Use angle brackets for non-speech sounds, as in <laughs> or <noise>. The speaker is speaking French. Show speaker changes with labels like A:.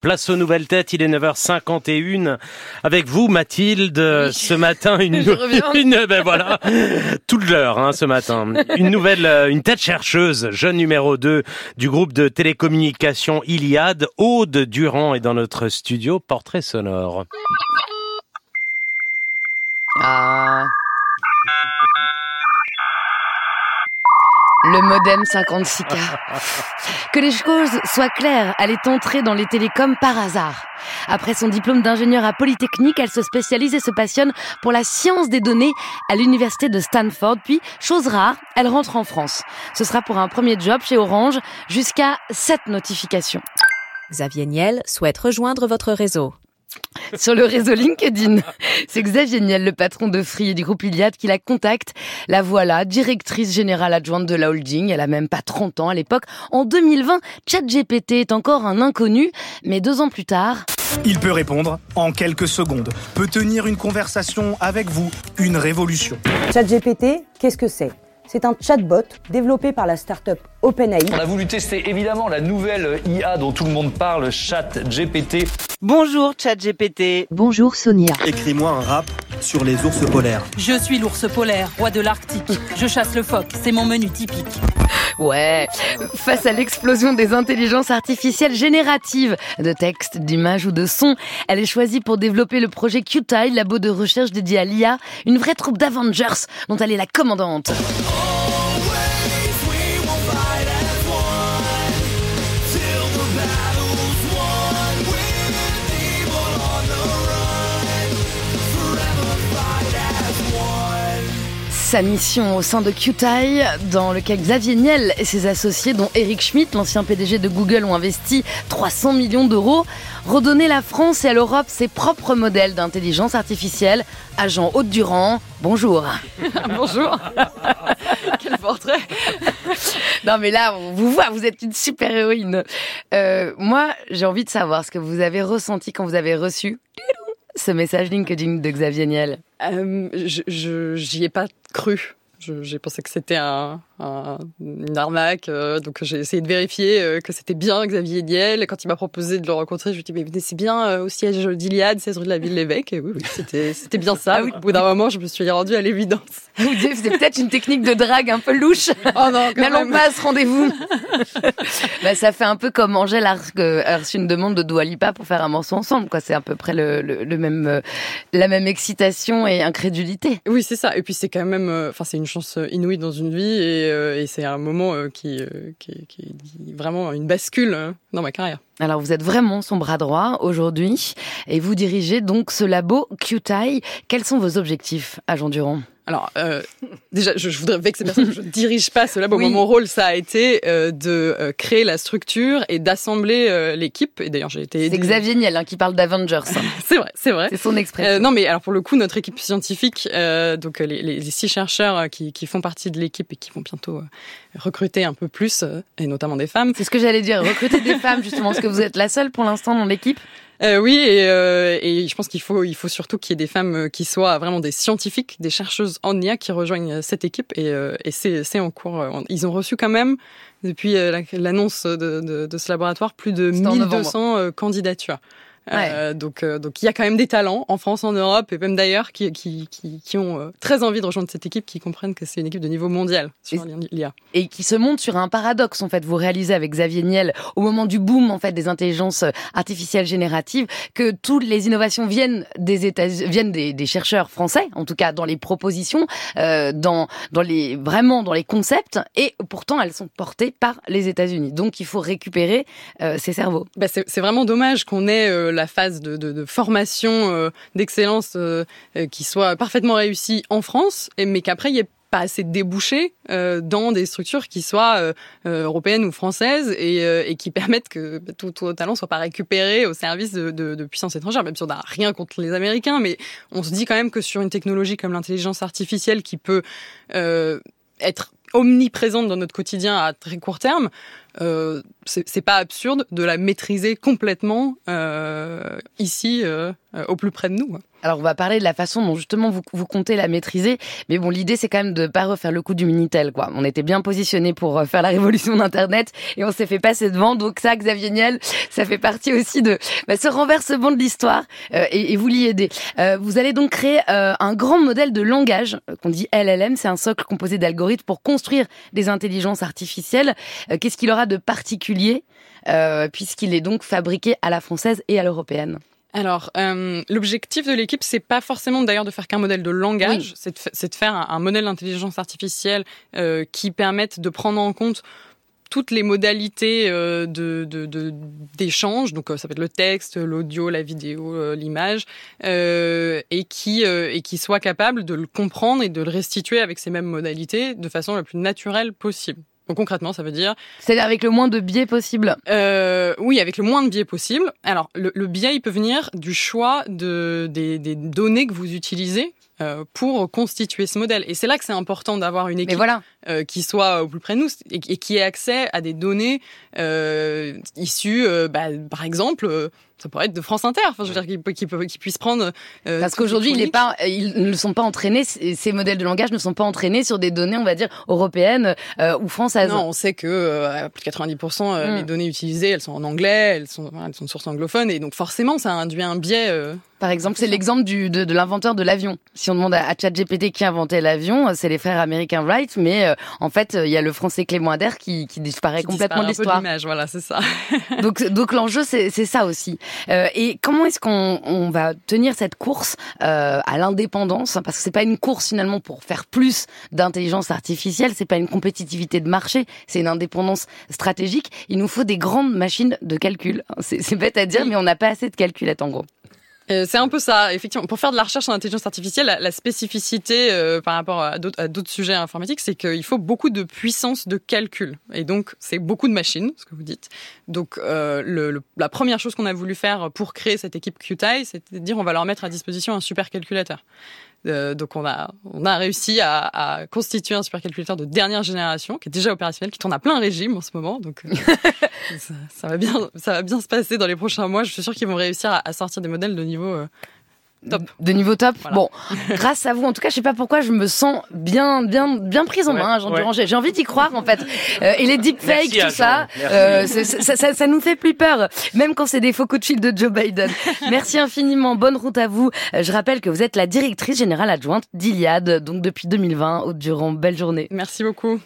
A: Place aux nouvelles têtes, il est 9h51. Avec vous, Mathilde, ce matin, <laughs> une, une ben voilà, toute l'heure, hein, ce matin. Une nouvelle, euh, une tête chercheuse, jeune numéro 2 du groupe de télécommunications Iliade, Aude Durand est dans notre studio, portrait sonore.
B: Ah. Le modem 56K. Que les choses soient claires, elle est entrée dans les télécoms par hasard. Après son diplôme d'ingénieur à Polytechnique, elle se spécialise et se passionne pour la science des données à l'université de Stanford. Puis, chose rare, elle rentre en France. Ce sera pour un premier job chez Orange jusqu'à 7 notifications.
C: Xavier Niel souhaite rejoindre votre réseau
B: sur le réseau LinkedIn. C'est Xavier Niel, le patron de Free et du groupe Iliad, qui la contacte. La voilà, directrice générale adjointe de la holding. Elle a même pas 30 ans à l'époque. En 2020, ChatGPT est encore un inconnu, mais deux ans plus tard...
D: Il peut répondre en quelques secondes, peut tenir une conversation avec vous, une révolution.
E: ChatGPT, qu'est-ce que c'est? C'est un chatbot développé par la start-up OpenAI.
F: On a voulu tester évidemment la nouvelle IA dont tout le monde parle, ChatGPT.
G: Bonjour ChatGPT.
H: Bonjour Sonia.
I: Écris-moi un rap sur les ours polaires.
J: Je suis l'ours polaire, roi de l'Arctique. Je chasse le phoque, c'est mon menu typique.
B: Ouais, face à l'explosion des intelligences artificielles génératives de texte, d'images ou de sons, elle est choisie pour développer le projet QTI, labo de recherche dédié à l'IA, une vraie troupe d'Avengers dont elle est la commandante. Sa mission au sein de QTI, dans lequel Xavier Niel et ses associés, dont Eric Schmidt, l'ancien PDG de Google, ont investi 300 millions d'euros, redonner la France et à l'Europe ses propres modèles d'intelligence artificielle. Agent Haute-Durand, bonjour. <laughs>
K: bonjour. <laughs> Quel portrait.
B: non mais là, on vous voit, vous êtes une super héroïne. Euh, moi, j'ai envie de savoir ce que vous avez ressenti quand vous avez reçu ce message LinkedIn de Xavier Niel.
K: Euh, j'y ai pas cru. J'ai pensé que c'était un, une arnaque. Euh, donc j'ai essayé de vérifier euh, que c'était bien Xavier Niel. Quand il m'a proposé de le rencontrer, je lui ai dit mais venez c'est bien euh, au siège d'Iliade, c'est rue de la ville l'évêque. Et oui, oui c'était c'était bien ça. Ah au bout d'un moment, je me suis rendu à l'évidence.
B: C'est peut-être une technique de drague un peu louche. Oh non, n'allons pas à ce rendez-vous. bah, ça fait un peu comme Angèle a reçu une demande de Dua Lipa pour faire un morceau ensemble. Quoi, c'est à peu près le, le, même la même excitation et incrédulité.
K: Oui, c'est ça. Et puis c'est quand même, enfin c'est une chance inouïe dans une vie et euh, c'est un moment euh, qui, euh, qui, qui, est vraiment une bascule dans ma carrière.
B: Alors vous êtes vraiment son bras droit aujourd'hui et vous dirigez donc ce labo QTI. Quels sont vos objectifs, Agent Durand?
K: Alors, euh, déjà, je, je, voudrais vexer personne, je ne dirige pas cela. Bon, mon rôle, ça a été euh, de euh, créer la structure et d'assembler l'équipe. Et d'ailleurs, j'ai été.
B: C'est Xavier Niel hein, qui parle d'Avengers. Hein. <laughs>
K: c'est vrai, c'est vrai.
B: C'est son expression.
K: non, mais alors pour le coup, notre équipe scientifique, donc les, les, six chercheurs qui, qui, font partie de l'équipe et qui vont bientôt recruter un peu plus, et notamment des femmes.
B: C'est ce que j'allais dire, recruter des femmes justement. Est-ce que vous êtes la seule pour l'instant dans l'équipe
K: euh, oui, et, euh, et, je pense qu'il faut, il faut surtout qu'il y ait des femmes euh, qui soient vraiment des scientifiques, des chercheuses en IA qui rejoignent cette équipe. Et, euh, et c'est en cours. Ils ont reçu quand même, depuis l'annonce de, de, de, ce laboratoire, plus de 1200 candidatures. Euh, donc, euh, donc il y a quand même des talents en France, en Europe et même d'ailleurs qui, qui, qui, qui, ont euh, très envie de rejoindre cette équipe, qui comprennent que c'est une équipe de niveau mondial sur l'IA.
B: Et qui se monte sur un paradoxe en fait. Vous réalisez avec Xavier Niel au moment du boom en fait des intelligences artificielles génératives que toutes les innovations viennent des États, viennent des, des chercheurs français, en tout cas dans les propositions, euh, dans dans les vraiment dans les concepts, et pourtant elles sont portées par les États-Unis. Donc il faut récupérer ces cerveaux.
K: Bah c'est vraiment dommage qu'on ait la phase de, formation euh, d'excellence euh, euh, qui soit parfaitement réussie en France, mais qu'après il y ait pas assez de débouchés dans des structures qui soient européennes ou françaises et, qui permettent que bah, tout, tout talent soit pas récupéré au service de, de, de puissances étrangères. Même si on n'a rien contre les Américains, mais on se dit quand même que sur une technologie comme l'intelligence artificielle qui peut être omniprésente dans notre quotidien à très court terme, c'est pas absurde de la maîtriser complètement ici, au plus près de nous.
B: Alors on va parler de la façon dont justement vous, vous comptez la maîtriser, mais bon l'idée c'est quand même de pas refaire le coup du minitel quoi. On était bien positionné pour euh, faire la révolution d'internet et on s'est fait passer devant. Donc ça Xavier Niel, ça fait partie aussi de bah, ce renversement de l'histoire euh, et, vous l'y aidez. Euh, vous allez donc créer euh, un grand modèle de langage qu'on dit LLM, c'est un socle composé d'algorithmes pour construire des intelligences artificielles. Qu'est-ce qu'il aura de particulier puisqu'il est donc fabriqué à la française et à l'européenne.
K: Alors, euh, l'objectif de l'équipe, c'est pas forcément d'ailleurs de faire qu'un modèle de langage, c'est de, de, faire un, modèle d'intelligence artificielle euh, qui permette de prendre en compte toutes les modalités euh, de d'échange, donc euh, ça peut être le texte, l'audio, la vidéo, euh, l'image, et qui et qui soit capable de le comprendre et de le restituer avec ces mêmes modalités de façon la plus naturelle possible. Donc concrètement, ça veut dire...
B: C'est-à-dire avec le moins de biais possible
K: euh, Oui, avec le moins de biais possible. Alors, le, le, biais, il peut venir du choix de, des, des données que vous utilisez pour constituer ce modèle. Et c'est là que c'est important d'avoir une équipe
B: voilà.
K: euh, qui soit au plus près de nous et, et, qui ait accès à des données euh, issues, euh, bah, par exemple, euh, ça pourrait être de France Inter. Enfin, je veux dire qu'ils qu puissent prendre.
B: Euh, Parce qu'aujourd'hui, il pas, ils ne sont pas entraînés. Ces modèles de langage ne sont pas entraînés sur des données, on va dire européennes euh, ou françaises.
K: Non, on sait que euh, plus de 90% mm. les données utilisées, elles sont en anglais, elles sont, elles sont de source anglophone, et donc forcément, ça induit un biais. Euh,
B: Par exemple, c'est l'exemple du de, de l'inventeur de l'avion. Si on demande à, à ChatGPT qui a inventé l'avion, c'est les frères américains Wright, mais euh, en fait, il y a le français Clément Ader qui, qui disparaît
K: qui
B: complètement
K: disparaît
B: de l'histoire.
K: voilà, c'est ça. <laughs>
B: donc, donc l'enjeu, c'est ça aussi. Euh, et comment est-ce qu'on on va tenir cette course euh, à l'indépendance? Parce que c'est pas une course finalement pour faire plus d'intelligence artificielle, c'est pas une compétitivité de marché, c'est une indépendance stratégique. Il nous faut des grandes machines de calcul. C'est bête à dire, mais on n'a pas assez de calculettes en gros.
K: Euh, c'est un peu ça, effectivement. Pour faire de la recherche en intelligence artificielle, la, spécificité euh, par rapport à d'autres sujets informatiques, c'est qu'il faut beaucoup de puissance de calcul. Et donc, c'est beaucoup de machines, ce que vous dites. Donc, euh, la première chose qu'on a voulu faire pour créer cette équipe QTI, c'est de dire on va leur mettre à disposition un supercalculateur. Euh, donc on a on a réussi à, à, constituer un supercalculateur de dernière génération qui est déjà opérationnel, qui tourne à plein régime en ce moment. Donc euh, <laughs> ça, ça, va bien ça va bien se passer dans les prochains mois. Je suis sûre qu'ils vont réussir à, à, sortir des modèles de niveau euh, top.
B: De niveau top. Voilà. Bon, <laughs> grâce à vous, en tout cas, je sais pas pourquoi, je me sens bien, bien, bien prise en main, Jean ouais. Duranger. J'ai envie d'y croire, en fait. Euh, et les deepfakes, tout ça, euh, ça, ça, ça, nous fait plus peur, même quand c'est des faux coups de fil de Joe Biden. <laughs> Merci infiniment. Bonne route à vous. Euh, je rappelle que vous êtes la directrice générale adjointe d'Iliade, donc depuis 2020, au Durand. Belle journée.
K: Merci beaucoup.